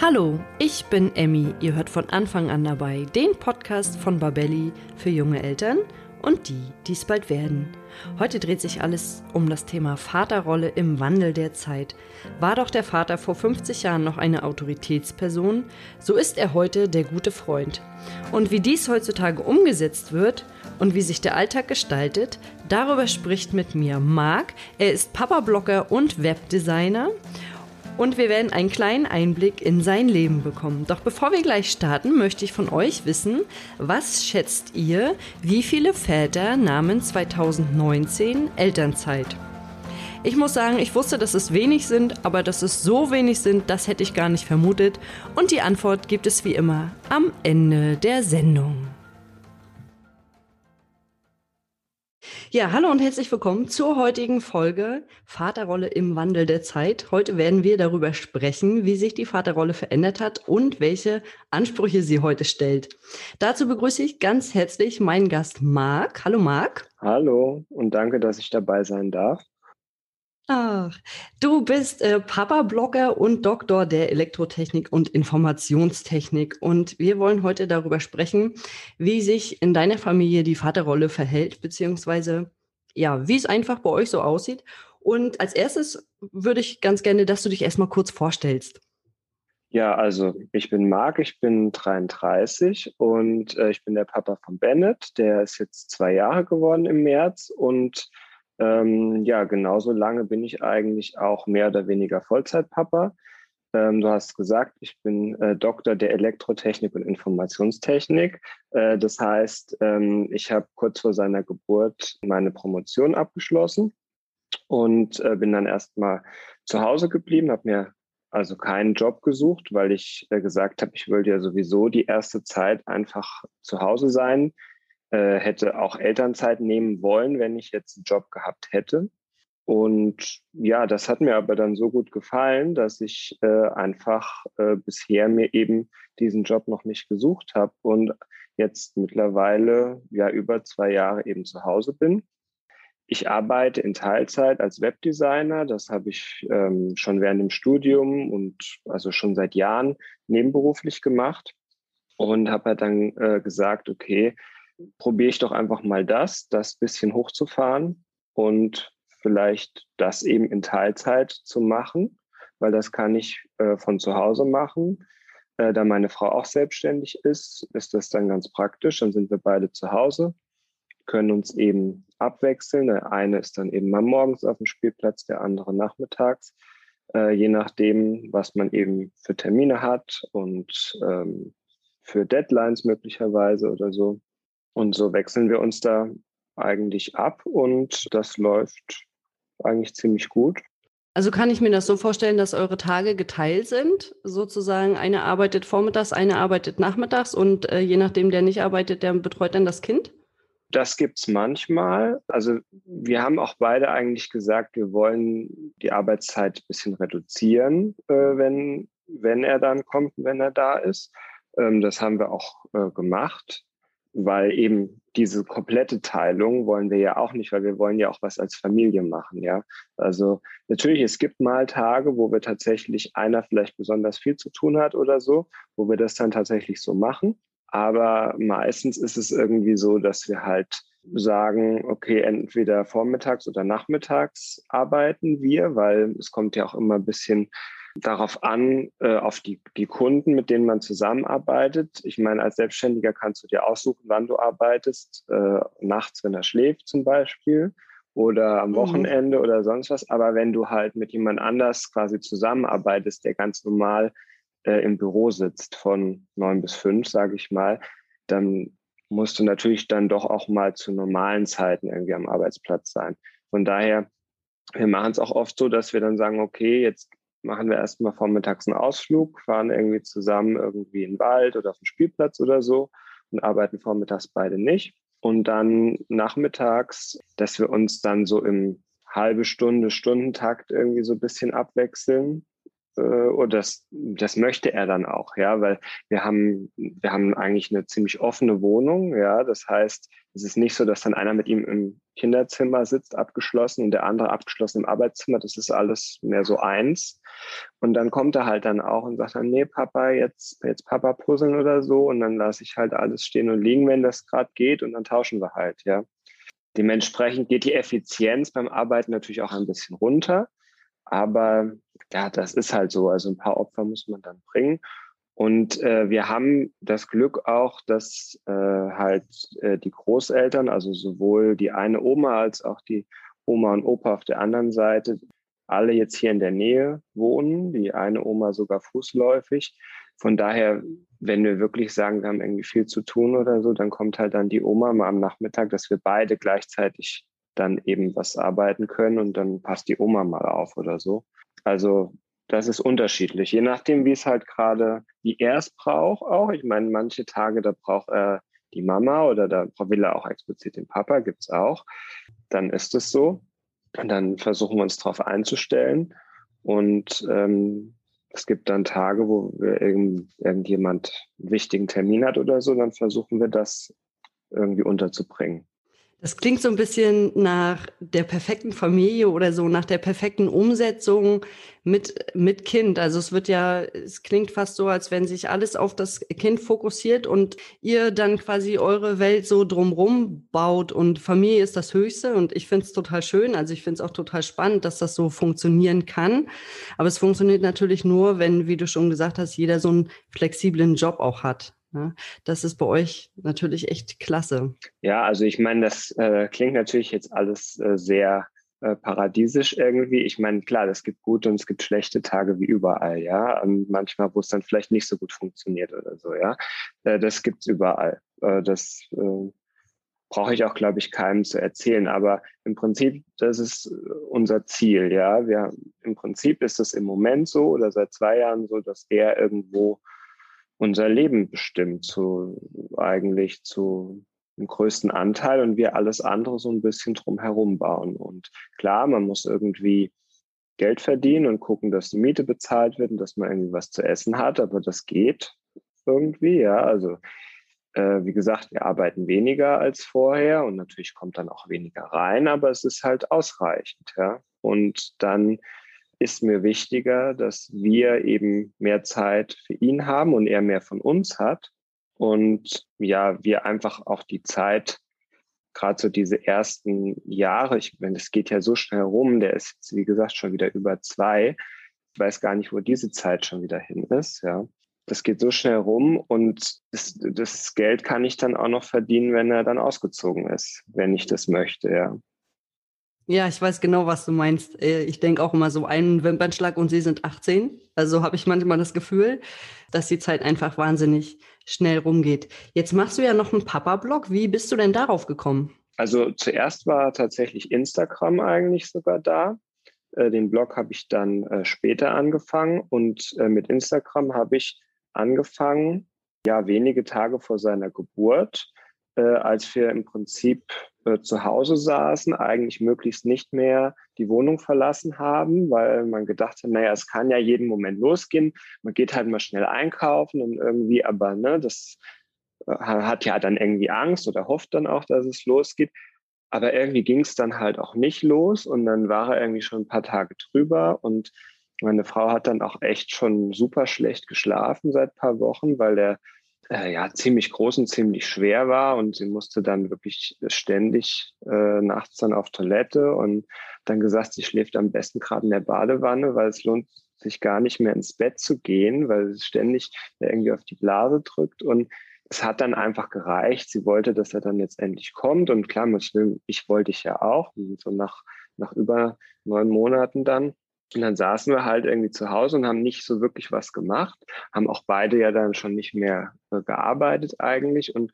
Hallo, ich bin Emmy. Ihr hört von Anfang an dabei den Podcast von Babelli für junge Eltern und die, die es bald werden. Heute dreht sich alles um das Thema Vaterrolle im Wandel der Zeit. War doch der Vater vor 50 Jahren noch eine Autoritätsperson, so ist er heute der gute Freund. Und wie dies heutzutage umgesetzt wird und wie sich der Alltag gestaltet, darüber spricht mit mir Marc. Er ist Papa-Blogger und Webdesigner und wir werden einen kleinen Einblick in sein Leben bekommen. Doch bevor wir gleich starten, möchte ich von euch wissen, was schätzt ihr, wie viele Väter nahmen 2019 Elternzeit? Ich muss sagen, ich wusste, dass es wenig sind, aber dass es so wenig sind, das hätte ich gar nicht vermutet. Und die Antwort gibt es wie immer am Ende der Sendung. Ja, hallo und herzlich willkommen zur heutigen Folge Vaterrolle im Wandel der Zeit. Heute werden wir darüber sprechen, wie sich die Vaterrolle verändert hat und welche Ansprüche sie heute stellt. Dazu begrüße ich ganz herzlich meinen Gast Marc. Hallo Marc. Hallo und danke, dass ich dabei sein darf. Ach, du bist äh, Papa-Blogger und Doktor der Elektrotechnik und Informationstechnik. Und wir wollen heute darüber sprechen, wie sich in deiner Familie die Vaterrolle verhält, beziehungsweise ja, wie es einfach bei euch so aussieht. Und als erstes würde ich ganz gerne, dass du dich erstmal kurz vorstellst. Ja, also ich bin Marc, ich bin 33 und äh, ich bin der Papa von Bennett. Der ist jetzt zwei Jahre geworden im März und ähm, ja, genauso lange bin ich eigentlich auch mehr oder weniger Vollzeitpapa. Ähm, du hast gesagt, ich bin äh, Doktor der Elektrotechnik und Informationstechnik. Äh, das heißt, ähm, ich habe kurz vor seiner Geburt meine Promotion abgeschlossen und äh, bin dann erstmal zu Hause geblieben, habe mir also keinen Job gesucht, weil ich äh, gesagt habe, ich wollte ja sowieso die erste Zeit einfach zu Hause sein äh, hätte auch Elternzeit nehmen wollen, wenn ich jetzt einen Job gehabt hätte. Und ja, das hat mir aber dann so gut gefallen, dass ich äh, einfach äh, bisher mir eben diesen Job noch nicht gesucht habe und jetzt mittlerweile ja über zwei Jahre eben zu Hause bin. Ich arbeite in Teilzeit als Webdesigner. Das habe ich ähm, schon während dem Studium und also schon seit Jahren nebenberuflich gemacht und habe halt dann äh, gesagt, okay, probiere ich doch einfach mal das, das bisschen hochzufahren und vielleicht das eben in Teilzeit zu machen, weil das kann ich äh, von zu Hause machen. Äh, da meine Frau auch selbstständig ist, ist das dann ganz praktisch. Dann sind wir beide zu Hause, können uns eben abwechseln. Der eine ist dann eben mal morgens auf dem Spielplatz, der andere nachmittags, äh, je nachdem, was man eben für Termine hat und ähm, für Deadlines möglicherweise oder so. Und so wechseln wir uns da eigentlich ab und das läuft eigentlich ziemlich gut. Also kann ich mir das so vorstellen, dass eure Tage geteilt sind? Sozusagen eine arbeitet vormittags, eine arbeitet nachmittags und äh, je nachdem, der nicht arbeitet, der betreut dann das Kind? Das gibt's manchmal. Also wir haben auch beide eigentlich gesagt, wir wollen die Arbeitszeit ein bisschen reduzieren, äh, wenn, wenn er dann kommt, wenn er da ist. Ähm, das haben wir auch äh, gemacht weil eben diese komplette Teilung wollen wir ja auch nicht, weil wir wollen ja auch was als Familie machen, ja. Also natürlich, es gibt mal Tage, wo wir tatsächlich einer vielleicht besonders viel zu tun hat oder so, wo wir das dann tatsächlich so machen. Aber meistens ist es irgendwie so, dass wir halt sagen, okay, entweder vormittags oder nachmittags arbeiten wir, weil es kommt ja auch immer ein bisschen darauf an, äh, auf die, die Kunden, mit denen man zusammenarbeitet. Ich meine, als Selbstständiger kannst du dir aussuchen, wann du arbeitest, äh, nachts, wenn er schläft zum Beispiel oder am mhm. Wochenende mhm. oder sonst was. Aber wenn du halt mit jemand anders quasi zusammenarbeitest, der ganz normal äh, im Büro sitzt von neun bis fünf, sage ich mal, dann musst du natürlich dann doch auch mal zu normalen Zeiten irgendwie am Arbeitsplatz sein. Von daher, wir machen es auch oft so, dass wir dann sagen, okay, jetzt machen wir erstmal vormittags einen Ausflug, fahren irgendwie zusammen irgendwie in den Wald oder auf den Spielplatz oder so und arbeiten vormittags beide nicht. Und dann nachmittags, dass wir uns dann so im halbe Stunde, Stundentakt irgendwie so ein bisschen abwechseln. Äh, oder das, das möchte er dann auch, ja, weil wir haben, wir haben eigentlich eine ziemlich offene Wohnung, ja. Das heißt, es ist nicht so, dass dann einer mit ihm im Kinderzimmer sitzt, abgeschlossen, und der andere abgeschlossen im Arbeitszimmer. Das ist alles mehr so eins. Und dann kommt er halt dann auch und sagt dann, nee, Papa, jetzt, jetzt Papa puzzeln oder so. Und dann lasse ich halt alles stehen und liegen, wenn das gerade geht, und dann tauschen wir halt, ja. Dementsprechend geht die Effizienz beim Arbeiten natürlich auch ein bisschen runter. Aber ja, das ist halt so. Also ein paar Opfer muss man dann bringen. Und äh, wir haben das Glück auch, dass äh, halt äh, die Großeltern, also sowohl die eine Oma als auch die Oma und Opa auf der anderen Seite, alle jetzt hier in der Nähe wohnen, die eine Oma sogar fußläufig. Von daher, wenn wir wirklich sagen, wir haben irgendwie viel zu tun oder so, dann kommt halt dann die Oma mal am Nachmittag, dass wir beide gleichzeitig dann eben was arbeiten können und dann passt die Oma mal auf oder so. Also das ist unterschiedlich, je nachdem, wie es halt gerade, wie er es braucht auch. Ich meine, manche Tage, da braucht er die Mama oder da will er auch explizit den Papa, gibt's auch. Dann ist es so. Und dann versuchen wir uns darauf einzustellen. Und ähm, es gibt dann Tage, wo irgend, irgendjemand einen wichtigen Termin hat oder so, dann versuchen wir das irgendwie unterzubringen. Das klingt so ein bisschen nach der perfekten Familie oder so, nach der perfekten Umsetzung mit, mit Kind. Also es wird ja, es klingt fast so, als wenn sich alles auf das Kind fokussiert und ihr dann quasi eure Welt so drumrum baut und Familie ist das Höchste und ich finde es total schön. Also ich finde es auch total spannend, dass das so funktionieren kann. Aber es funktioniert natürlich nur, wenn, wie du schon gesagt hast, jeder so einen flexiblen Job auch hat. Ja, das ist bei euch natürlich echt klasse. Ja, also ich meine, das äh, klingt natürlich jetzt alles äh, sehr äh, paradiesisch irgendwie. Ich meine, klar, es gibt gute und es gibt schlechte Tage wie überall, ja. Und manchmal, wo es dann vielleicht nicht so gut funktioniert oder so, ja. Äh, das gibt's überall. Äh, das äh, brauche ich auch, glaube ich, keinem zu erzählen. Aber im Prinzip, das ist unser Ziel, ja. Wir, Im Prinzip ist es im Moment so oder seit zwei Jahren so, dass er irgendwo unser Leben bestimmt, zu eigentlich zu dem größten Anteil und wir alles andere so ein bisschen drumherum bauen. Und klar, man muss irgendwie Geld verdienen und gucken, dass die Miete bezahlt wird und dass man irgendwie was zu essen hat, aber das geht irgendwie, ja. Also äh, wie gesagt, wir arbeiten weniger als vorher und natürlich kommt dann auch weniger rein, aber es ist halt ausreichend, ja. Und dann ist mir wichtiger, dass wir eben mehr Zeit für ihn haben und er mehr von uns hat. Und ja, wir einfach auch die Zeit, gerade so diese ersten Jahre, ich meine, es geht ja so schnell rum, der ist jetzt, wie gesagt, schon wieder über zwei. Ich weiß gar nicht, wo diese Zeit schon wieder hin ist, ja. Das geht so schnell rum und das, das Geld kann ich dann auch noch verdienen, wenn er dann ausgezogen ist, wenn ich das möchte, ja. Ja, ich weiß genau, was du meinst. Äh, ich denke auch immer so einen Wimpernschlag und sie sind 18. Also habe ich manchmal das Gefühl, dass die Zeit einfach wahnsinnig schnell rumgeht. Jetzt machst du ja noch einen Papa-Blog. Wie bist du denn darauf gekommen? Also zuerst war tatsächlich Instagram eigentlich sogar da. Äh, den Blog habe ich dann äh, später angefangen und mit Instagram habe ich angefangen, ja, wenige Tage vor seiner Geburt, als wir im Prinzip äh, zu Hause saßen, eigentlich möglichst nicht mehr die Wohnung verlassen haben, weil man gedacht hat, naja, es kann ja jeden Moment losgehen. Man geht halt mal schnell einkaufen und irgendwie, aber ne, das äh, hat ja dann irgendwie Angst oder hofft dann auch, dass es losgeht. Aber irgendwie ging es dann halt auch nicht los und dann war er irgendwie schon ein paar Tage drüber und meine Frau hat dann auch echt schon super schlecht geschlafen seit paar Wochen, weil der äh, ja ziemlich groß und ziemlich schwer war und sie musste dann wirklich ständig äh, nachts dann auf Toilette und dann gesagt, sie schläft am besten gerade in der Badewanne, weil es lohnt sich gar nicht mehr ins Bett zu gehen, weil es ständig irgendwie auf die Blase drückt und es hat dann einfach gereicht. Sie wollte, dass er dann jetzt endlich kommt und klar, ich wollte ich ja auch, so nach, nach über neun Monaten dann. Und dann saßen wir halt irgendwie zu Hause und haben nicht so wirklich was gemacht, haben auch beide ja dann schon nicht mehr äh, gearbeitet eigentlich und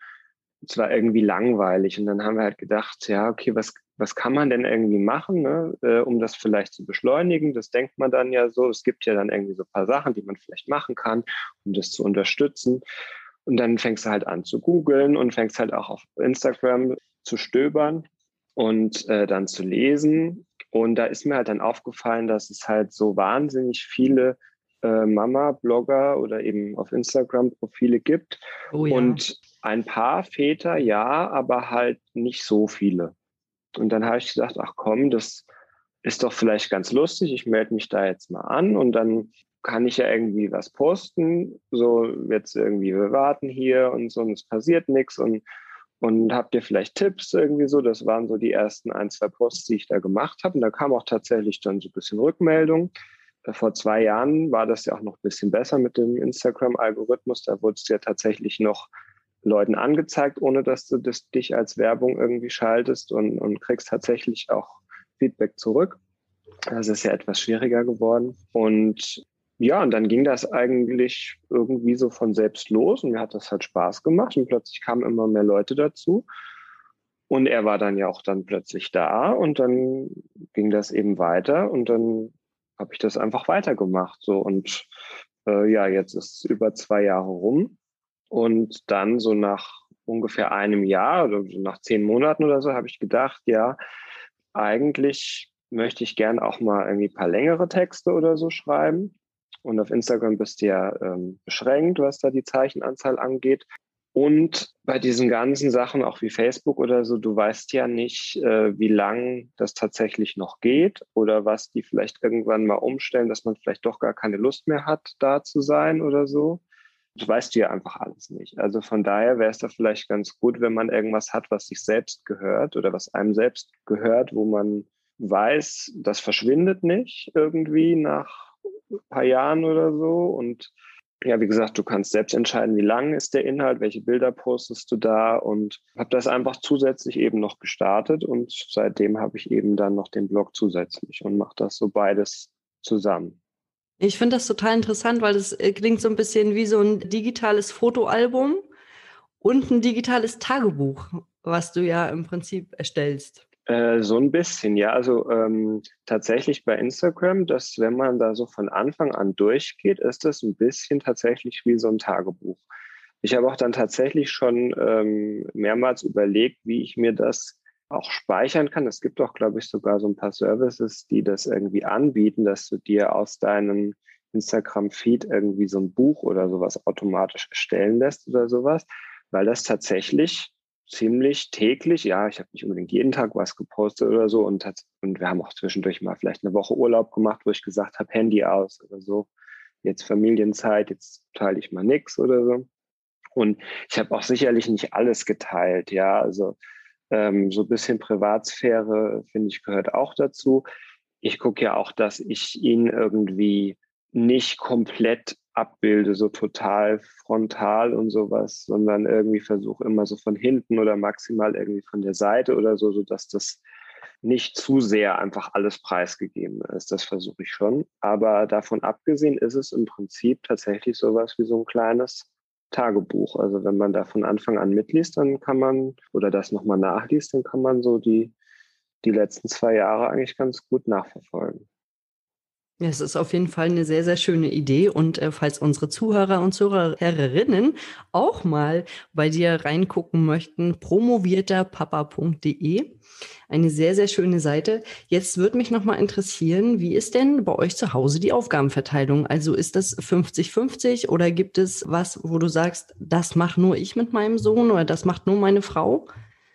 es war irgendwie langweilig. Und dann haben wir halt gedacht, ja, okay, was, was kann man denn irgendwie machen, ne, äh, um das vielleicht zu beschleunigen? Das denkt man dann ja so. Es gibt ja dann irgendwie so ein paar Sachen, die man vielleicht machen kann, um das zu unterstützen. Und dann fängst du halt an zu googeln und fängst halt auch auf Instagram zu stöbern und äh, dann zu lesen und da ist mir halt dann aufgefallen, dass es halt so wahnsinnig viele äh, Mama-Blogger oder eben auf Instagram Profile gibt. Oh, ja. Und ein paar Väter, ja, aber halt nicht so viele. Und dann habe ich gesagt, ach komm, das ist doch vielleicht ganz lustig. Ich melde mich da jetzt mal an und dann kann ich ja irgendwie was posten. So jetzt irgendwie, wir warten hier und so und es passiert nichts und und habt ihr vielleicht Tipps irgendwie so? Das waren so die ersten ein, zwei Posts, die ich da gemacht habe. Und da kam auch tatsächlich dann so ein bisschen Rückmeldung. Äh, vor zwei Jahren war das ja auch noch ein bisschen besser mit dem Instagram-Algorithmus. Da wurde es ja tatsächlich noch Leuten angezeigt, ohne dass du das dich als Werbung irgendwie schaltest und, und kriegst tatsächlich auch Feedback zurück. Das ist ja etwas schwieriger geworden. Und ja, und dann ging das eigentlich irgendwie so von selbst los und mir hat das halt Spaß gemacht und plötzlich kamen immer mehr Leute dazu. Und er war dann ja auch dann plötzlich da und dann ging das eben weiter und dann habe ich das einfach weitergemacht. So und äh, ja, jetzt ist es über zwei Jahre rum und dann so nach ungefähr einem Jahr oder so nach zehn Monaten oder so habe ich gedacht, ja, eigentlich möchte ich gern auch mal irgendwie ein paar längere Texte oder so schreiben. Und auf Instagram bist du ja ähm, beschränkt, was da die Zeichenanzahl angeht. Und bei diesen ganzen Sachen, auch wie Facebook oder so, du weißt ja nicht, äh, wie lang das tatsächlich noch geht oder was die vielleicht irgendwann mal umstellen, dass man vielleicht doch gar keine Lust mehr hat, da zu sein oder so. Das weißt du ja einfach alles nicht. Also von daher wäre es da vielleicht ganz gut, wenn man irgendwas hat, was sich selbst gehört oder was einem selbst gehört, wo man weiß, das verschwindet nicht irgendwie nach paar Jahren oder so. Und ja, wie gesagt, du kannst selbst entscheiden, wie lang ist der Inhalt, welche Bilder postest du da und habe das einfach zusätzlich eben noch gestartet und seitdem habe ich eben dann noch den Blog zusätzlich und mache das so beides zusammen. Ich finde das total interessant, weil das äh, klingt so ein bisschen wie so ein digitales Fotoalbum und ein digitales Tagebuch, was du ja im Prinzip erstellst. Äh, so ein bisschen, ja. Also ähm, tatsächlich bei Instagram, dass wenn man da so von Anfang an durchgeht, ist das ein bisschen tatsächlich wie so ein Tagebuch. Ich habe auch dann tatsächlich schon ähm, mehrmals überlegt, wie ich mir das auch speichern kann. Es gibt auch, glaube ich, sogar so ein paar Services, die das irgendwie anbieten, dass du dir aus deinem Instagram-Feed irgendwie so ein Buch oder sowas automatisch erstellen lässt oder sowas, weil das tatsächlich ziemlich täglich, ja, ich habe nicht unbedingt jeden Tag was gepostet oder so und, hat, und wir haben auch zwischendurch mal vielleicht eine Woche Urlaub gemacht, wo ich gesagt habe, Handy aus oder so, jetzt Familienzeit, jetzt teile ich mal nichts oder so. Und ich habe auch sicherlich nicht alles geteilt, ja, also ähm, so ein bisschen Privatsphäre, finde ich, gehört auch dazu. Ich gucke ja auch, dass ich ihn irgendwie nicht komplett abbilde, so total frontal und sowas, sondern irgendwie versuche immer so von hinten oder maximal irgendwie von der Seite oder so, sodass das nicht zu sehr einfach alles preisgegeben ist. Das versuche ich schon. Aber davon abgesehen ist es im Prinzip tatsächlich sowas wie so ein kleines Tagebuch. Also wenn man da von Anfang an mitliest, dann kann man, oder das nochmal nachliest, dann kann man so die, die letzten zwei Jahre eigentlich ganz gut nachverfolgen. Ja, es ist auf jeden Fall eine sehr, sehr schöne Idee. Und äh, falls unsere Zuhörer und Zuhörerinnen auch mal bei dir reingucken möchten, promovierterpapa.de. Eine sehr, sehr schöne Seite. Jetzt würde mich nochmal interessieren, wie ist denn bei euch zu Hause die Aufgabenverteilung? Also ist das 50-50 oder gibt es was, wo du sagst, das mache nur ich mit meinem Sohn oder das macht nur meine Frau?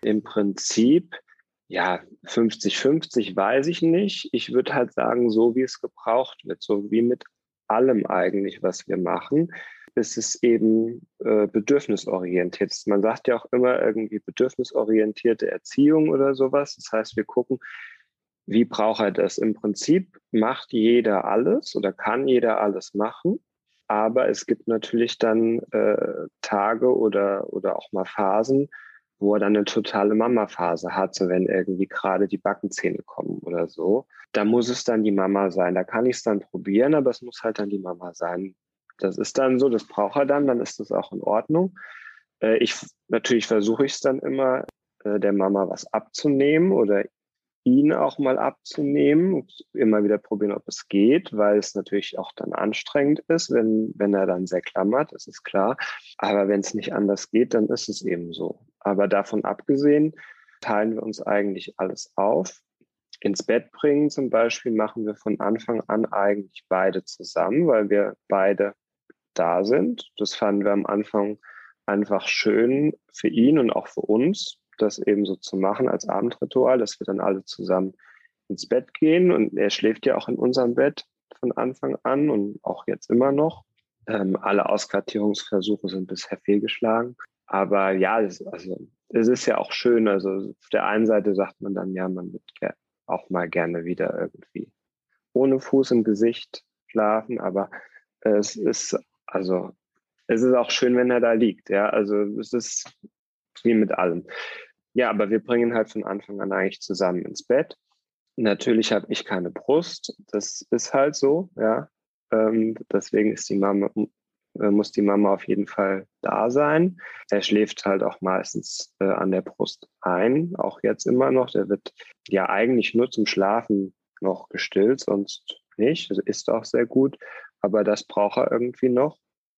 Im Prinzip ja, 50-50 weiß ich nicht. Ich würde halt sagen, so wie es gebraucht wird, so wie mit allem eigentlich, was wir machen, ist es eben äh, bedürfnisorientiert. Man sagt ja auch immer irgendwie bedürfnisorientierte Erziehung oder sowas. Das heißt, wir gucken, wie braucht er das? Im Prinzip macht jeder alles oder kann jeder alles machen. Aber es gibt natürlich dann äh, Tage oder, oder auch mal Phasen, wo er dann eine totale Mama-Phase hat, so wenn irgendwie gerade die Backenzähne kommen oder so. Da muss es dann die Mama sein. Da kann ich es dann probieren, aber es muss halt dann die Mama sein. Das ist dann so, das braucht er dann, dann ist das auch in Ordnung. Äh, ich natürlich versuche ich es dann immer, äh, der Mama was abzunehmen oder ihn auch mal abzunehmen, immer wieder probieren, ob es geht, weil es natürlich auch dann anstrengend ist, wenn, wenn er dann sehr klammert, das ist klar. Aber wenn es nicht anders geht, dann ist es eben so. Aber davon abgesehen teilen wir uns eigentlich alles auf. ins Bett bringen zum Beispiel machen wir von Anfang an eigentlich beide zusammen, weil wir beide da sind. Das fanden wir am Anfang einfach schön für ihn und auch für uns, das eben so zu machen als Abendritual, dass wir dann alle zusammen ins Bett gehen. Und er schläft ja auch in unserem Bett von Anfang an und auch jetzt immer noch. Ähm, alle Auskartierungsversuche sind bisher fehlgeschlagen. Aber ja, es, also, es ist ja auch schön. Also auf der einen Seite sagt man dann, ja, man wird auch mal gerne wieder irgendwie ohne Fuß im Gesicht schlafen. Aber es ist, also, es ist auch schön, wenn er da liegt. Ja, also es ist wie mit allem. Ja, aber wir bringen halt von Anfang an eigentlich zusammen ins Bett. Natürlich habe ich keine Brust. Das ist halt so, ja. Ähm, deswegen ist die Mama, muss die Mama auf jeden Fall da sein. Er schläft halt auch meistens äh, an der Brust ein, auch jetzt immer noch. Der wird ja eigentlich nur zum Schlafen noch gestillt, sonst nicht. Also ist auch sehr gut. Aber das braucht er irgendwie noch.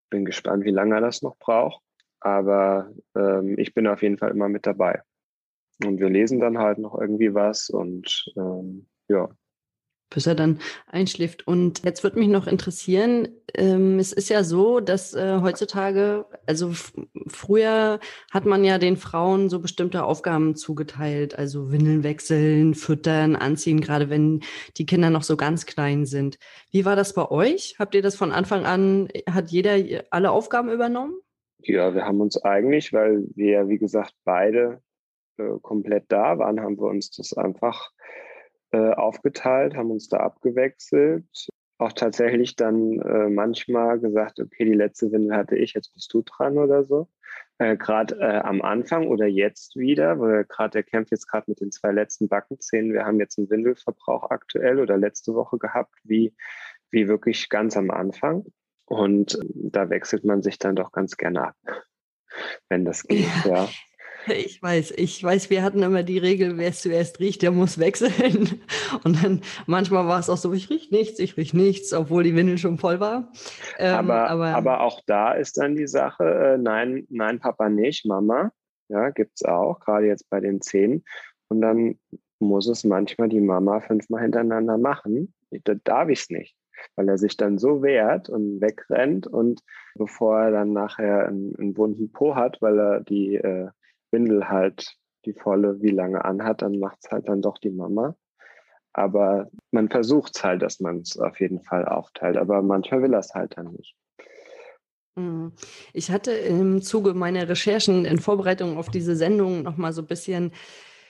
Bin gespannt, wie lange er das noch braucht. Aber ähm, ich bin auf jeden Fall immer mit dabei. Und wir lesen dann halt noch irgendwie was und ähm, ja. Bis er dann einschläft. Und jetzt würde mich noch interessieren, ähm, es ist ja so, dass äh, heutzutage, also früher hat man ja den Frauen so bestimmte Aufgaben zugeteilt, also Windeln wechseln, füttern, anziehen, gerade wenn die Kinder noch so ganz klein sind. Wie war das bei euch? Habt ihr das von Anfang an, hat jeder alle Aufgaben übernommen? Ja, wir haben uns eigentlich, weil wir, wie gesagt, beide äh, komplett da waren, haben wir uns das einfach äh, aufgeteilt, haben uns da abgewechselt. Auch tatsächlich dann äh, manchmal gesagt, okay, die letzte Windel hatte ich, jetzt bist du dran oder so. Äh, gerade äh, am Anfang oder jetzt wieder, weil gerade der kämpft jetzt gerade mit den zwei letzten Backenzähnen. Wir haben jetzt einen Windelverbrauch aktuell oder letzte Woche gehabt, wie, wie wirklich ganz am Anfang. Und da wechselt man sich dann doch ganz gerne ab, wenn das geht, ja. ja. Ich weiß, ich weiß, wir hatten immer die Regel, wer es zuerst riecht, der muss wechseln. Und dann manchmal war es auch so, ich riech nichts, ich riech nichts, obwohl die Windel schon voll war. Ähm, aber, aber, aber, auch da ist dann die Sache, äh, nein, nein, Papa nicht, Mama. Ja, gibt's auch, gerade jetzt bei den Zehn. Und dann muss es manchmal die Mama fünfmal hintereinander machen. Da darf ich es nicht weil er sich dann so wehrt und wegrennt und bevor er dann nachher einen, einen wunden Po hat, weil er die äh, Windel halt die volle wie lange anhat, dann macht es halt dann doch die Mama. Aber man versucht es halt, dass man es auf jeden Fall aufteilt. Aber manchmal will er es halt dann nicht. Mhm. Ich hatte im Zuge meiner Recherchen in Vorbereitung auf diese Sendung noch mal so ein bisschen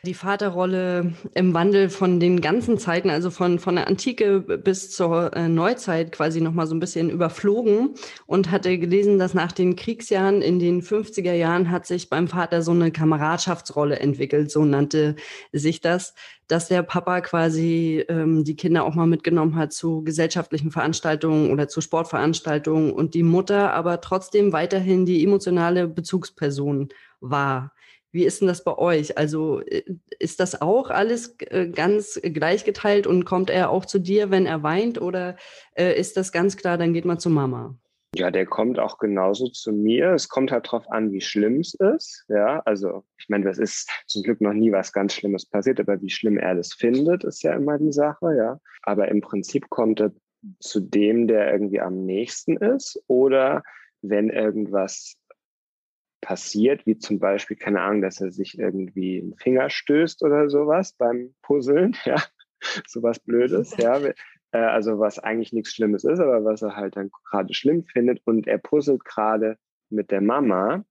die Vaterrolle im Wandel von den ganzen Zeiten, also von, von der Antike bis zur äh, Neuzeit quasi nochmal so ein bisschen überflogen und hatte gelesen, dass nach den Kriegsjahren in den 50er Jahren hat sich beim Vater so eine Kameradschaftsrolle entwickelt, so nannte sich das, dass der Papa quasi ähm, die Kinder auch mal mitgenommen hat zu gesellschaftlichen Veranstaltungen oder zu Sportveranstaltungen und die Mutter aber trotzdem weiterhin die emotionale Bezugsperson war. Wie ist denn das bei euch? Also äh, ist das auch alles äh, ganz gleichgeteilt und kommt er auch zu dir, wenn er weint? Oder äh, ist das ganz klar, dann geht man zu Mama? Ja, der kommt auch genauso zu mir. Es kommt halt darauf an, wie schlimm es ist. Ja, also ich meine, das ist zum Glück noch nie was ganz Schlimmes passiert, aber wie schlimm er das findet, ist ja immer die Sache, ja. Aber im Prinzip kommt er zu dem, der irgendwie am nächsten ist. Oder wenn irgendwas passiert, wie zum Beispiel, keine Ahnung, dass er sich irgendwie einen Finger stößt oder sowas beim Puzzeln, ja, sowas Blödes, ja, äh, also was eigentlich nichts Schlimmes ist, aber was er halt dann gerade schlimm findet und er puzzelt gerade mit der Mama,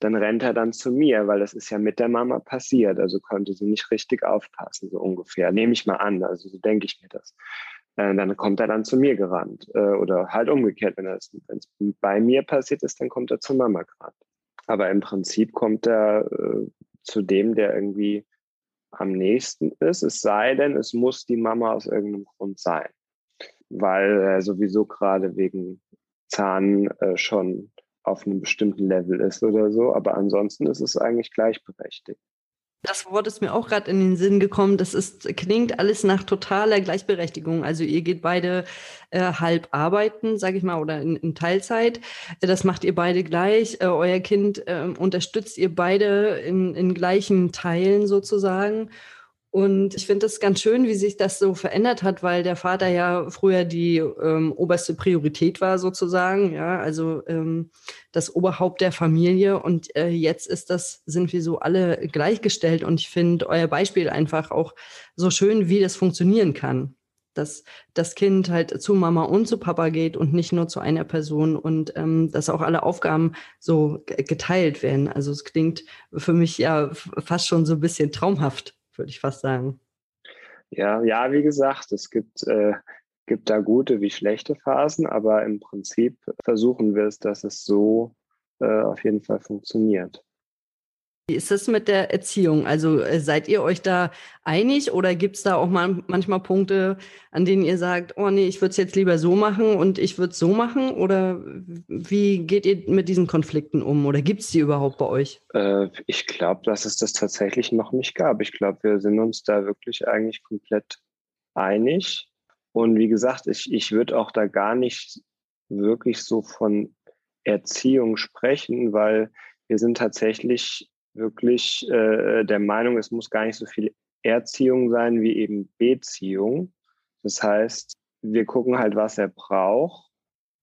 dann rennt er dann zu mir, weil das ist ja mit der Mama passiert, also konnte sie nicht richtig aufpassen, so ungefähr, nehme ich mal an, also so denke ich mir das. Äh, dann kommt er dann zu mir gerannt äh, oder halt umgekehrt, wenn es bei mir passiert ist, dann kommt er zur Mama gerannt. Aber im Prinzip kommt er äh, zu dem, der irgendwie am nächsten ist, es sei denn, es muss die Mama aus irgendeinem Grund sein, weil er sowieso gerade wegen Zahn äh, schon auf einem bestimmten Level ist oder so. Aber ansonsten ist es eigentlich gleichberechtigt. Das Wort ist mir auch gerade in den Sinn gekommen. Das ist, klingt alles nach totaler Gleichberechtigung. Also ihr geht beide äh, halb arbeiten, sage ich mal, oder in, in, Teilzeit. Das macht ihr beide gleich. Äh, euer Kind äh, unterstützt ihr beide in, in gleichen Teilen sozusagen. Und ich finde es ganz schön, wie sich das so verändert hat, weil der Vater ja früher die ähm, oberste Priorität war sozusagen, ja, also ähm, das Oberhaupt der Familie. Und äh, jetzt ist das, sind wir so alle gleichgestellt. Und ich finde euer Beispiel einfach auch so schön, wie das funktionieren kann. Dass das Kind halt zu Mama und zu Papa geht und nicht nur zu einer Person und ähm, dass auch alle Aufgaben so geteilt werden. Also es klingt für mich ja fast schon so ein bisschen traumhaft würde ich fast sagen. Ja, ja, wie gesagt, es gibt, äh, gibt da gute wie schlechte Phasen, aber im Prinzip versuchen wir es, dass es so äh, auf jeden Fall funktioniert. Wie ist das mit der Erziehung? Also äh, seid ihr euch da einig oder gibt es da auch mal, manchmal Punkte, an denen ihr sagt, oh nee, ich würde es jetzt lieber so machen und ich würde es so machen? Oder wie geht ihr mit diesen Konflikten um oder gibt es die überhaupt bei euch? Äh, ich glaube, dass es das tatsächlich noch nicht gab. Ich glaube, wir sind uns da wirklich eigentlich komplett einig. Und wie gesagt, ich, ich würde auch da gar nicht wirklich so von Erziehung sprechen, weil wir sind tatsächlich wirklich äh, der Meinung, es muss gar nicht so viel Erziehung sein wie eben Beziehung. Das heißt, wir gucken halt, was er braucht.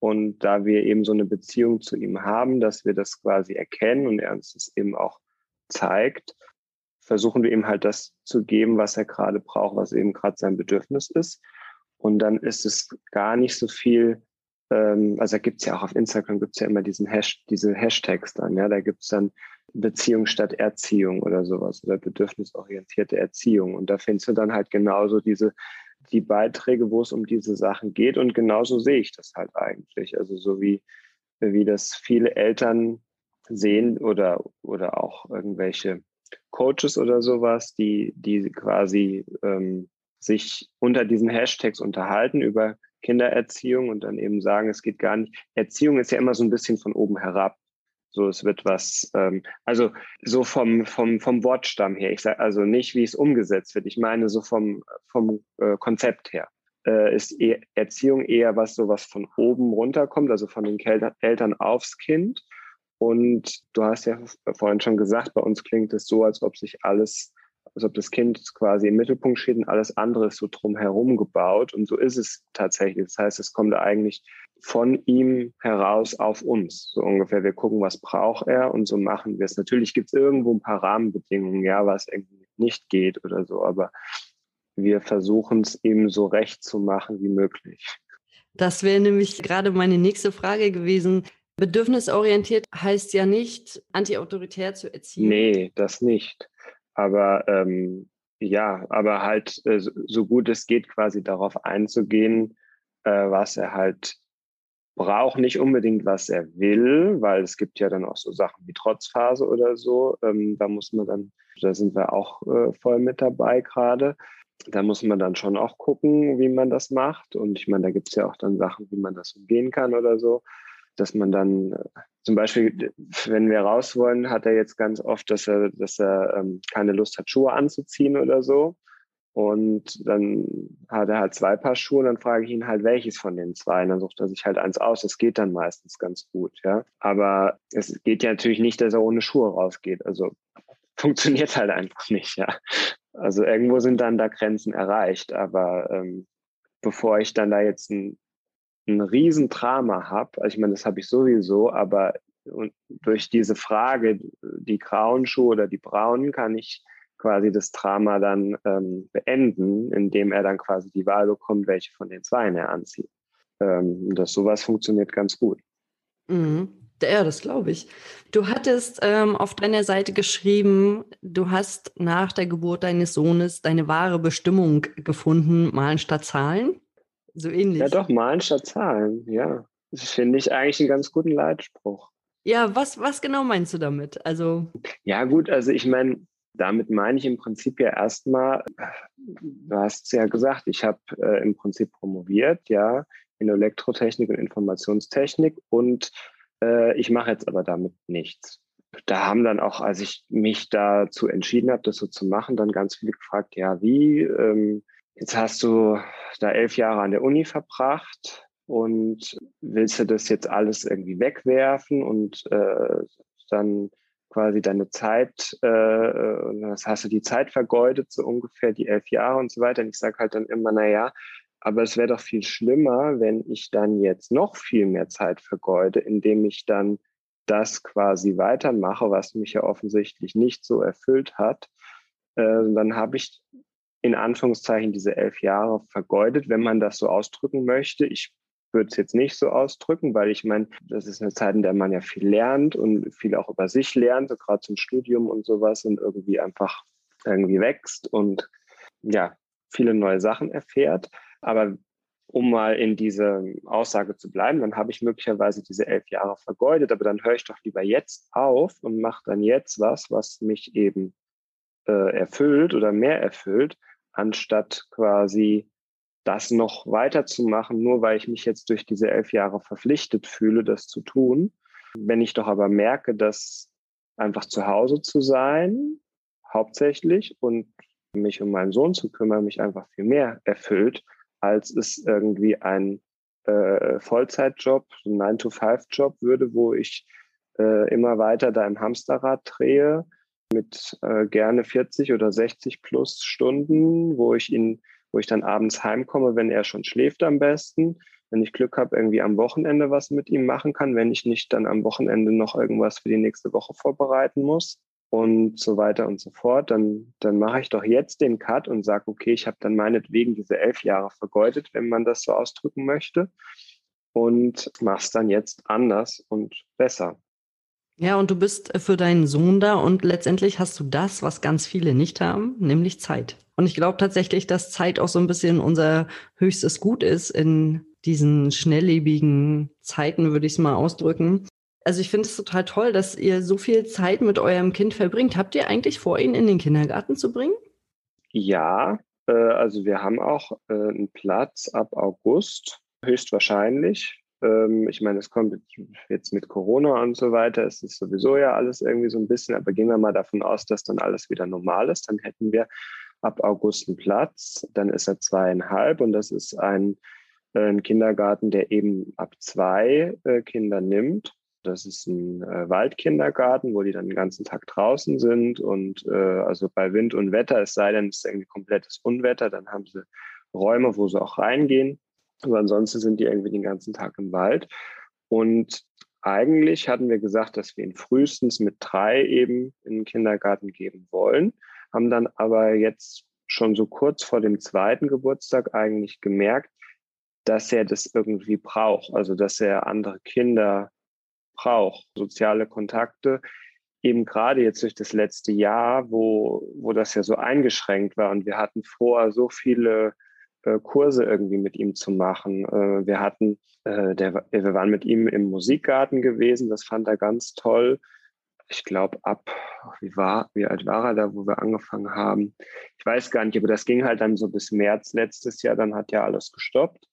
Und da wir eben so eine Beziehung zu ihm haben, dass wir das quasi erkennen und er uns das eben auch zeigt, versuchen wir ihm halt das zu geben, was er gerade braucht, was eben gerade sein Bedürfnis ist. Und dann ist es gar nicht so viel, ähm, also da gibt es ja auch auf Instagram gibt es ja immer diesen Hash, diese Hashtags dann, ja, da gibt es dann Beziehung statt Erziehung oder sowas oder bedürfnisorientierte Erziehung. Und da findest du dann halt genauso diese, die Beiträge, wo es um diese Sachen geht. Und genauso sehe ich das halt eigentlich. Also so wie, wie das viele Eltern sehen oder, oder auch irgendwelche Coaches oder sowas, die, die quasi ähm, sich unter diesen Hashtags unterhalten über Kindererziehung und dann eben sagen, es geht gar nicht. Erziehung ist ja immer so ein bisschen von oben herab. So, es wird was, ähm, also so vom, vom, vom Wortstamm her. Ich sage also nicht, wie es umgesetzt wird. Ich meine so vom, vom äh, Konzept her. Äh, ist e Erziehung eher was, so was von oben runterkommt, also von den Kel Eltern aufs Kind. Und du hast ja vorhin schon gesagt, bei uns klingt es so, als ob sich alles, als ob das Kind quasi im Mittelpunkt steht und alles andere ist so drumherum gebaut. Und so ist es tatsächlich. Das heißt, es kommt eigentlich von ihm heraus auf uns. So ungefähr, wir gucken, was braucht er und so machen wir es. Natürlich gibt es irgendwo ein paar Rahmenbedingungen, ja, was irgendwie nicht geht oder so, aber wir versuchen es ihm so recht zu machen wie möglich. Das wäre nämlich gerade meine nächste Frage gewesen. Bedürfnisorientiert heißt ja nicht, antiautoritär zu erziehen. Nee, das nicht. Aber ähm, ja, aber halt äh, so gut es geht, quasi darauf einzugehen, äh, was er halt braucht nicht unbedingt, was er will, weil es gibt ja dann auch so Sachen wie Trotzphase oder so. Ähm, da muss man dann, da sind wir auch äh, voll mit dabei gerade. Da muss man dann schon auch gucken, wie man das macht. Und ich meine, da gibt es ja auch dann Sachen, wie man das umgehen kann oder so. Dass man dann äh, zum Beispiel, wenn wir raus wollen, hat er jetzt ganz oft, dass er, dass er ähm, keine Lust hat, Schuhe anzuziehen oder so. Und dann hat er halt zwei Paar Schuhe und dann frage ich ihn halt, welches von den zwei. Und dann sucht er sich halt eins aus. Das geht dann meistens ganz gut, ja. Aber es geht ja natürlich nicht, dass er ohne Schuhe rausgeht. Also funktioniert halt einfach nicht, ja. Also irgendwo sind dann da Grenzen erreicht. Aber ähm, bevor ich dann da jetzt ein, ein Riesendrama habe, also ich meine, das habe ich sowieso, aber durch diese Frage, die grauen Schuhe oder die braunen, kann ich quasi das Drama dann ähm, beenden, indem er dann quasi die Wahl bekommt, welche von den zwei er anzieht. Ähm, das sowas funktioniert ganz gut. Mhm. Ja, das glaube ich. Du hattest ähm, auf deiner Seite geschrieben, du hast nach der Geburt deines Sohnes deine wahre Bestimmung gefunden, malen statt Zahlen. So ähnlich. Ja, doch, malen statt Zahlen, ja. Das finde ich eigentlich einen ganz guten Leitspruch. Ja, was, was genau meinst du damit? Also. Ja, gut, also ich meine, damit meine ich im Prinzip ja erstmal, du hast es ja gesagt, ich habe äh, im Prinzip promoviert, ja, in Elektrotechnik und Informationstechnik und äh, ich mache jetzt aber damit nichts. Da haben dann auch, als ich mich dazu entschieden habe, das so zu machen, dann ganz viele gefragt, ja, wie, ähm, jetzt hast du da elf Jahre an der Uni verbracht und willst du das jetzt alles irgendwie wegwerfen und äh, dann quasi deine Zeit, äh, das hast du die Zeit vergeudet, so ungefähr die elf Jahre und so weiter. Und ich sage halt dann immer, naja, aber es wäre doch viel schlimmer, wenn ich dann jetzt noch viel mehr Zeit vergeude, indem ich dann das quasi weitermache, was mich ja offensichtlich nicht so erfüllt hat. Äh, dann habe ich in Anführungszeichen diese elf Jahre vergeudet, wenn man das so ausdrücken möchte. Ich würde es jetzt nicht so ausdrücken, weil ich meine, das ist eine Zeit, in der man ja viel lernt und viel auch über sich lernt, so gerade zum Studium und sowas und irgendwie einfach irgendwie wächst und ja, viele neue Sachen erfährt. Aber um mal in diese Aussage zu bleiben, dann habe ich möglicherweise diese elf Jahre vergeudet, aber dann höre ich doch lieber jetzt auf und mache dann jetzt was, was mich eben äh, erfüllt oder mehr erfüllt, anstatt quasi das noch weiterzumachen, nur weil ich mich jetzt durch diese elf Jahre verpflichtet fühle, das zu tun. Wenn ich doch aber merke, dass einfach zu Hause zu sein, hauptsächlich, und mich um meinen Sohn zu kümmern, mich einfach viel mehr erfüllt, als es irgendwie ein äh, Vollzeitjob, ein 9-to-5-Job würde, wo ich äh, immer weiter da im Hamsterrad drehe mit äh, gerne 40 oder 60 plus Stunden, wo ich ihn, wo ich dann abends heimkomme, wenn er schon schläft am besten. Wenn ich Glück habe, irgendwie am Wochenende was mit ihm machen kann, wenn ich nicht dann am Wochenende noch irgendwas für die nächste Woche vorbereiten muss und so weiter und so fort, dann, dann mache ich doch jetzt den Cut und sage, okay, ich habe dann meinetwegen diese elf Jahre vergeudet, wenn man das so ausdrücken möchte, und mache es dann jetzt anders und besser. Ja, und du bist für deinen Sohn da und letztendlich hast du das, was ganz viele nicht haben, nämlich Zeit. Und ich glaube tatsächlich, dass Zeit auch so ein bisschen unser höchstes Gut ist in diesen schnelllebigen Zeiten, würde ich es mal ausdrücken. Also ich finde es total toll, dass ihr so viel Zeit mit eurem Kind verbringt. Habt ihr eigentlich vor, ihn in den Kindergarten zu bringen? Ja, äh, also wir haben auch äh, einen Platz ab August, höchstwahrscheinlich. Ähm, ich meine, es kommt jetzt mit Corona und so weiter, es ist sowieso ja alles irgendwie so ein bisschen, aber gehen wir mal davon aus, dass dann alles wieder normal ist, dann hätten wir ab August einen Platz, dann ist er zweieinhalb und das ist ein, äh, ein Kindergarten, der eben ab zwei äh, Kinder nimmt. Das ist ein äh, Waldkindergarten, wo die dann den ganzen Tag draußen sind und äh, also bei Wind und Wetter, es sei denn, es ist irgendwie komplettes Unwetter, dann haben sie Räume, wo sie auch reingehen. Aber ansonsten sind die irgendwie den ganzen Tag im Wald. Und eigentlich hatten wir gesagt, dass wir ihn frühestens mit drei eben in den Kindergarten geben wollen, haben dann aber jetzt schon so kurz vor dem zweiten Geburtstag eigentlich gemerkt, dass er das irgendwie braucht, also dass er andere Kinder braucht, soziale Kontakte, eben gerade jetzt durch das letzte Jahr, wo, wo das ja so eingeschränkt war und wir hatten vor, so viele äh, Kurse irgendwie mit ihm zu machen. Äh, wir hatten, äh, der, wir waren mit ihm im Musikgarten gewesen, das fand er ganz toll. Ich glaube, ab, wie war, wie alt war er da, wo wir angefangen haben? Ich weiß gar nicht, aber das ging halt dann so bis März letztes Jahr, dann hat ja alles gestoppt.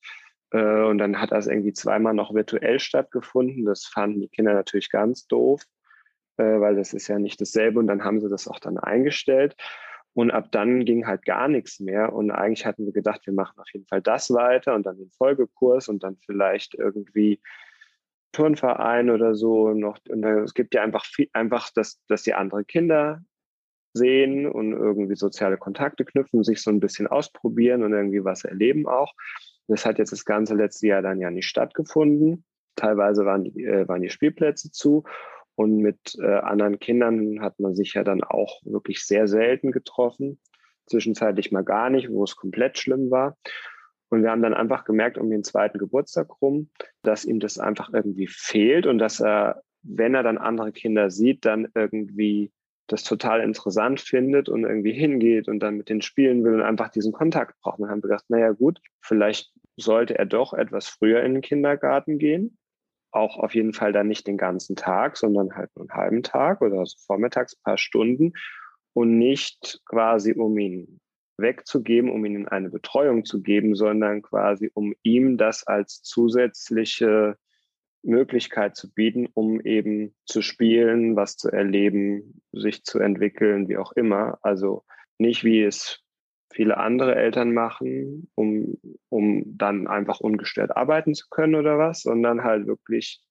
Äh, und dann hat das irgendwie zweimal noch virtuell stattgefunden. Das fanden die Kinder natürlich ganz doof, äh, weil das ist ja nicht dasselbe. Und dann haben sie das auch dann eingestellt. Und ab dann ging halt gar nichts mehr. Und eigentlich hatten wir gedacht, wir machen auf jeden Fall das weiter und dann den Folgekurs und dann vielleicht irgendwie Turnverein oder so noch. Und es gibt ja einfach viel, einfach, dass, dass die andere Kinder sehen und irgendwie soziale Kontakte knüpfen, sich so ein bisschen ausprobieren und irgendwie was erleben auch. Das hat jetzt das ganze letzte Jahr dann ja nicht stattgefunden. Teilweise waren die, äh, waren die Spielplätze zu. Und mit äh, anderen Kindern hat man sich ja dann auch wirklich sehr selten getroffen. Zwischenzeitlich mal gar nicht, wo es komplett schlimm war. Und wir haben dann einfach gemerkt, um den zweiten Geburtstag rum, dass ihm das einfach irgendwie fehlt und dass er, wenn er dann andere Kinder sieht, dann irgendwie das total interessant findet und irgendwie hingeht und dann mit denen spielen will und einfach diesen Kontakt braucht. dann haben wir gedacht, naja gut, vielleicht sollte er doch etwas früher in den Kindergarten gehen auch auf jeden Fall dann nicht den ganzen Tag, sondern halt nur einen halben Tag oder so vormittags ein paar Stunden und nicht quasi um ihn wegzugeben, um ihnen eine Betreuung zu geben, sondern quasi um ihm das als zusätzliche Möglichkeit zu bieten, um eben zu spielen, was zu erleben, sich zu entwickeln, wie auch immer. Also nicht wie es viele andere Eltern machen, um, um dann einfach ungestört arbeiten zu können oder was, sondern halt wirklich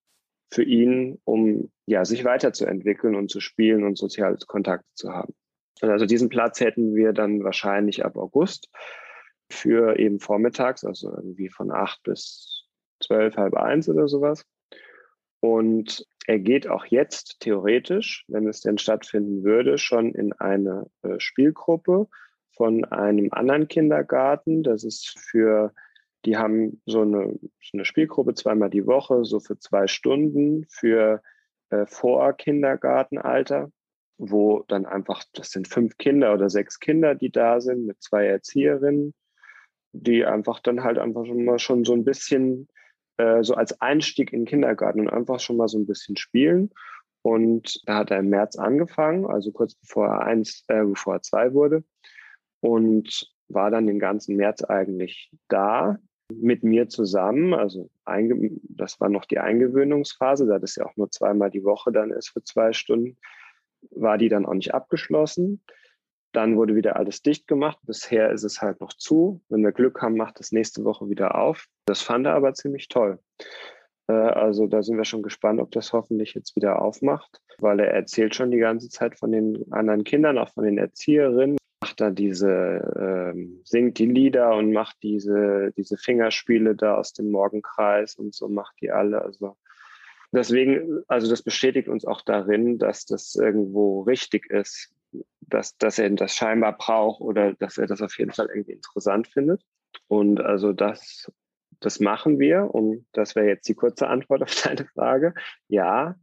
für ihn, um ja, sich weiterzuentwickeln und zu spielen und soziale Kontakte zu haben. Also diesen Platz hätten wir dann wahrscheinlich ab August für eben vormittags, also irgendwie von acht bis zwölf, halb eins oder sowas. Und er geht auch jetzt theoretisch, wenn es denn stattfinden würde, schon in eine äh, Spielgruppe von einem anderen Kindergarten. Das ist für, die haben so eine, so eine Spielgruppe zweimal die Woche, so für zwei Stunden für äh, Vor-Kindergartenalter, wo dann einfach, das sind fünf Kinder oder sechs Kinder, die da sind, mit zwei Erzieherinnen, die einfach dann halt einfach schon mal schon so ein bisschen äh, so als Einstieg in den Kindergarten und einfach schon mal so ein bisschen spielen. Und da hat er im März angefangen, also kurz bevor er eins, äh, bevor er zwei wurde. Und war dann den ganzen März eigentlich da mit mir zusammen. Also das war noch die Eingewöhnungsphase, da das ja auch nur zweimal die Woche dann ist für zwei Stunden, war die dann auch nicht abgeschlossen. Dann wurde wieder alles dicht gemacht. Bisher ist es halt noch zu. Wenn wir Glück haben, macht es nächste Woche wieder auf. Das fand er aber ziemlich toll. Äh, also da sind wir schon gespannt, ob das hoffentlich jetzt wieder aufmacht, weil er erzählt schon die ganze Zeit von den anderen Kindern, auch von den Erzieherinnen. Macht da diese, ähm, singt die Lieder und macht diese, diese Fingerspiele da aus dem Morgenkreis und so macht die alle. Also deswegen, also das bestätigt uns auch darin, dass das irgendwo richtig ist, dass, dass er das scheinbar braucht oder dass er das auf jeden Fall irgendwie interessant findet. Und also das, das machen wir. Und das wäre jetzt die kurze Antwort auf deine Frage. Ja,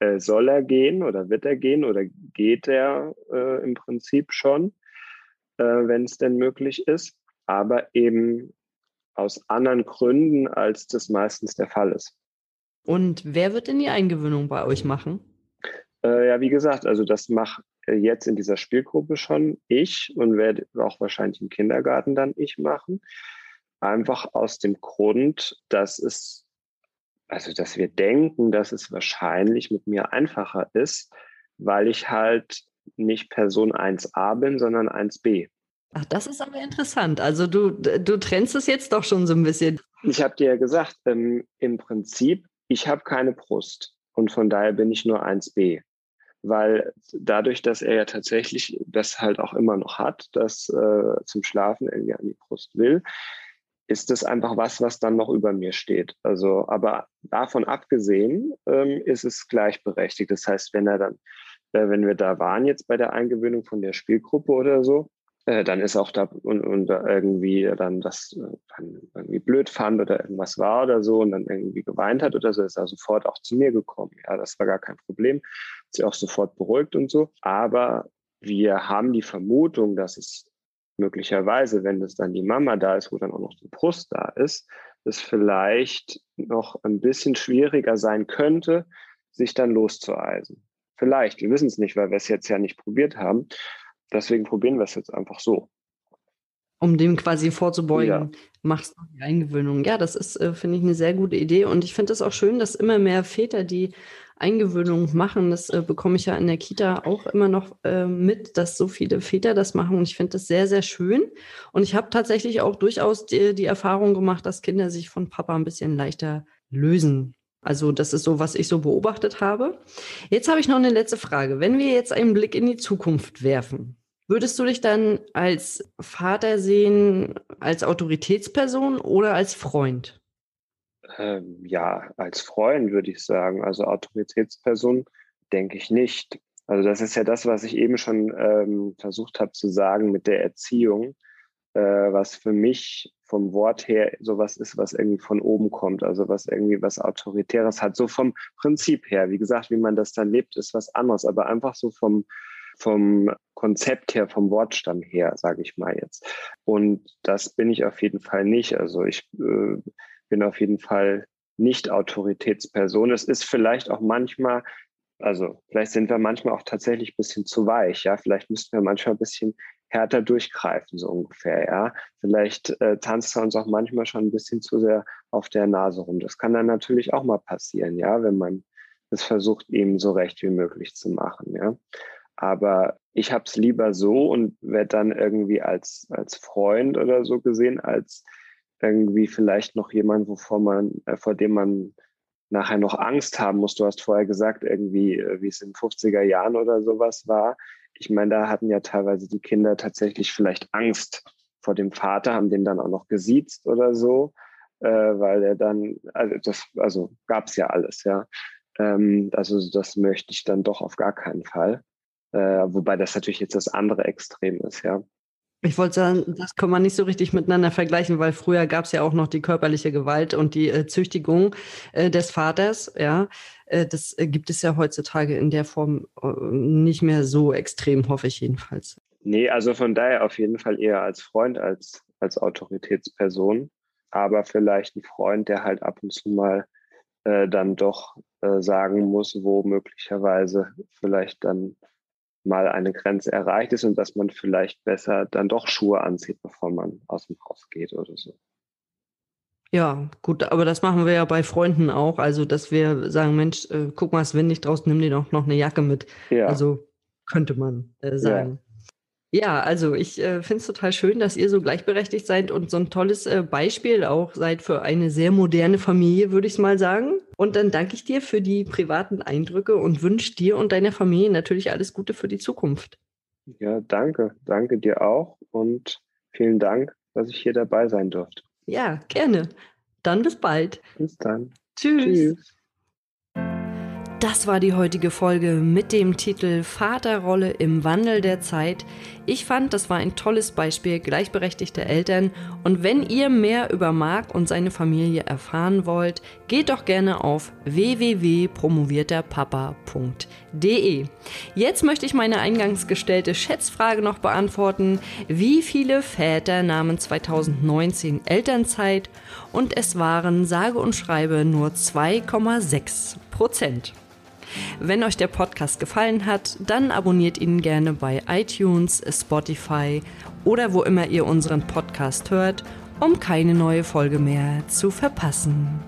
äh, soll er gehen oder wird er gehen oder geht er äh, im Prinzip schon, äh, wenn es denn möglich ist, aber eben aus anderen Gründen, als das meistens der Fall ist. Und wer wird denn die Eingewöhnung bei euch machen? Äh, ja, wie gesagt, also das mache äh, jetzt in dieser Spielgruppe schon ich und werde auch wahrscheinlich im Kindergarten dann ich machen. Einfach aus dem Grund, dass es, also dass wir denken, dass es wahrscheinlich mit mir einfacher ist, weil ich halt nicht Person 1a bin, sondern 1b. Ach, das ist aber interessant. Also du, du trennst es jetzt doch schon so ein bisschen. Ich habe dir ja gesagt, ähm, im Prinzip, ich habe keine Brust und von daher bin ich nur 1b weil dadurch, dass er ja tatsächlich das halt auch immer noch hat, dass äh, zum Schlafen irgendwie an die Brust will, ist das einfach was, was dann noch über mir steht. Also, aber davon abgesehen ähm, ist es gleichberechtigt. Das heißt, wenn er dann, äh, wenn wir da waren jetzt bei der Eingewöhnung von der Spielgruppe oder so, äh, dann ist auch da und, und irgendwie dann das äh, dann irgendwie blöd fand oder irgendwas war oder so und dann irgendwie geweint hat oder so, ist er sofort auch zu mir gekommen. Ja, das war gar kein Problem. Hat sich auch sofort beruhigt und so. Aber wir haben die Vermutung, dass es möglicherweise, wenn es dann die Mama da ist, wo dann auch noch die Brust da ist, es vielleicht noch ein bisschen schwieriger sein könnte, sich dann loszueisen. Vielleicht, wir wissen es nicht, weil wir es jetzt ja nicht probiert haben deswegen probieren wir es jetzt einfach so. Um dem quasi vorzubeugen, ja. machst du die Eingewöhnung. Ja, das ist, äh, finde ich, eine sehr gute Idee. Und ich finde es auch schön, dass immer mehr Väter die Eingewöhnung machen. Das äh, bekomme ich ja in der Kita auch immer noch äh, mit, dass so viele Väter das machen. Und ich finde das sehr, sehr schön. Und ich habe tatsächlich auch durchaus die, die Erfahrung gemacht, dass Kinder sich von Papa ein bisschen leichter lösen also das ist so, was ich so beobachtet habe. Jetzt habe ich noch eine letzte Frage. Wenn wir jetzt einen Blick in die Zukunft werfen, würdest du dich dann als Vater sehen, als Autoritätsperson oder als Freund? Ähm, ja, als Freund würde ich sagen. Also Autoritätsperson denke ich nicht. Also das ist ja das, was ich eben schon ähm, versucht habe zu sagen mit der Erziehung, äh, was für mich vom Wort her sowas ist, was irgendwie von oben kommt, also was irgendwie was Autoritäres hat. So vom Prinzip her, wie gesagt, wie man das dann lebt, ist was anderes, aber einfach so vom, vom Konzept her, vom Wortstamm her, sage ich mal jetzt. Und das bin ich auf jeden Fall nicht. Also ich äh, bin auf jeden Fall nicht Autoritätsperson. Es ist vielleicht auch manchmal also vielleicht sind wir manchmal auch tatsächlich ein bisschen zu weich, ja. Vielleicht müssten wir manchmal ein bisschen härter durchgreifen, so ungefähr, ja. Vielleicht äh, tanzt er uns auch manchmal schon ein bisschen zu sehr auf der Nase rum. Das kann dann natürlich auch mal passieren, ja, wenn man es versucht, ihm so recht wie möglich zu machen, ja. Aber ich habe es lieber so und werde dann irgendwie als, als Freund oder so gesehen, als irgendwie vielleicht noch jemand, wovor man, äh, vor dem man nachher noch Angst haben muss. Du hast vorher gesagt, irgendwie, äh, wie es in den 50er Jahren oder sowas war. Ich meine, da hatten ja teilweise die Kinder tatsächlich vielleicht Angst vor dem Vater, haben den dann auch noch gesiezt oder so, äh, weil er dann, also das, also gab es ja alles, ja. Ähm, also das möchte ich dann doch auf gar keinen Fall. Äh, wobei das natürlich jetzt das andere Extrem ist, ja. Ich wollte sagen, das kann man nicht so richtig miteinander vergleichen, weil früher gab es ja auch noch die körperliche Gewalt und die äh, Züchtigung äh, des Vaters. Ja, äh, das äh, gibt es ja heutzutage in der Form äh, nicht mehr so extrem, hoffe ich jedenfalls. Nee, also von daher auf jeden Fall eher als Freund als als Autoritätsperson, aber vielleicht ein Freund, der halt ab und zu mal äh, dann doch sagen muss, wo möglicherweise vielleicht dann mal eine Grenze erreicht ist und dass man vielleicht besser dann doch Schuhe anzieht, bevor man aus dem Haus geht oder so. Ja, gut, aber das machen wir ja bei Freunden auch. Also, dass wir sagen, Mensch, äh, guck mal, es ist windig draußen, nimm dir doch noch eine Jacke mit. Ja. Also könnte man äh, sagen. Ja, also ich äh, finde es total schön, dass ihr so gleichberechtigt seid und so ein tolles äh, Beispiel auch seid für eine sehr moderne Familie, würde ich mal sagen. Und dann danke ich dir für die privaten Eindrücke und wünsche dir und deiner Familie natürlich alles Gute für die Zukunft. Ja, danke. Danke dir auch und vielen Dank, dass ich hier dabei sein durfte. Ja, gerne. Dann bis bald. Bis dann. Tschüss. Tschüss. Das war die heutige Folge mit dem Titel Vaterrolle im Wandel der Zeit. Ich fand, das war ein tolles Beispiel gleichberechtigter Eltern und wenn ihr mehr über Marc und seine Familie erfahren wollt, geht doch gerne auf www.promovierterpapa.de. Jetzt möchte ich meine eingangs gestellte Schätzfrage noch beantworten. Wie viele Väter nahmen 2019 Elternzeit? Und es waren sage und schreibe nur 2,6 Prozent. Wenn euch der Podcast gefallen hat, dann abonniert ihn gerne bei iTunes, Spotify oder wo immer ihr unseren Podcast hört, um keine neue Folge mehr zu verpassen.